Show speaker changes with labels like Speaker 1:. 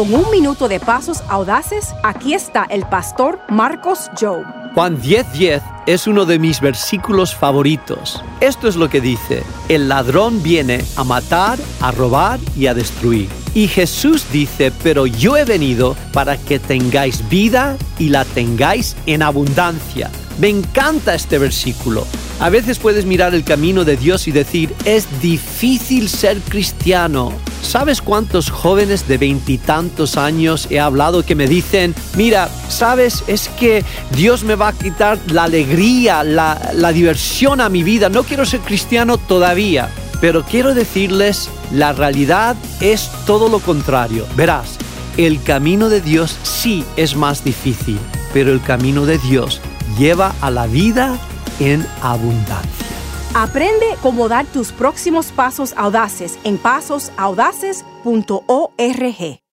Speaker 1: Con un minuto de pasos audaces, aquí está el pastor Marcos Joe.
Speaker 2: Juan 10:10 es uno de mis versículos favoritos. Esto es lo que dice, el ladrón viene a matar, a robar y a destruir. Y Jesús dice, pero yo he venido para que tengáis vida y la tengáis en abundancia. Me encanta este versículo. A veces puedes mirar el camino de Dios y decir, es difícil ser cristiano. ¿Sabes cuántos jóvenes de veintitantos años he hablado que me dicen, mira, sabes, es que Dios me va a quitar la alegría, la, la diversión a mi vida, no quiero ser cristiano todavía? Pero quiero decirles, la realidad es todo lo contrario. Verás, el camino de Dios sí es más difícil, pero el camino de Dios lleva a la vida en abundancia.
Speaker 1: Aprende cómo dar tus próximos pasos audaces en pasosaudaces.org.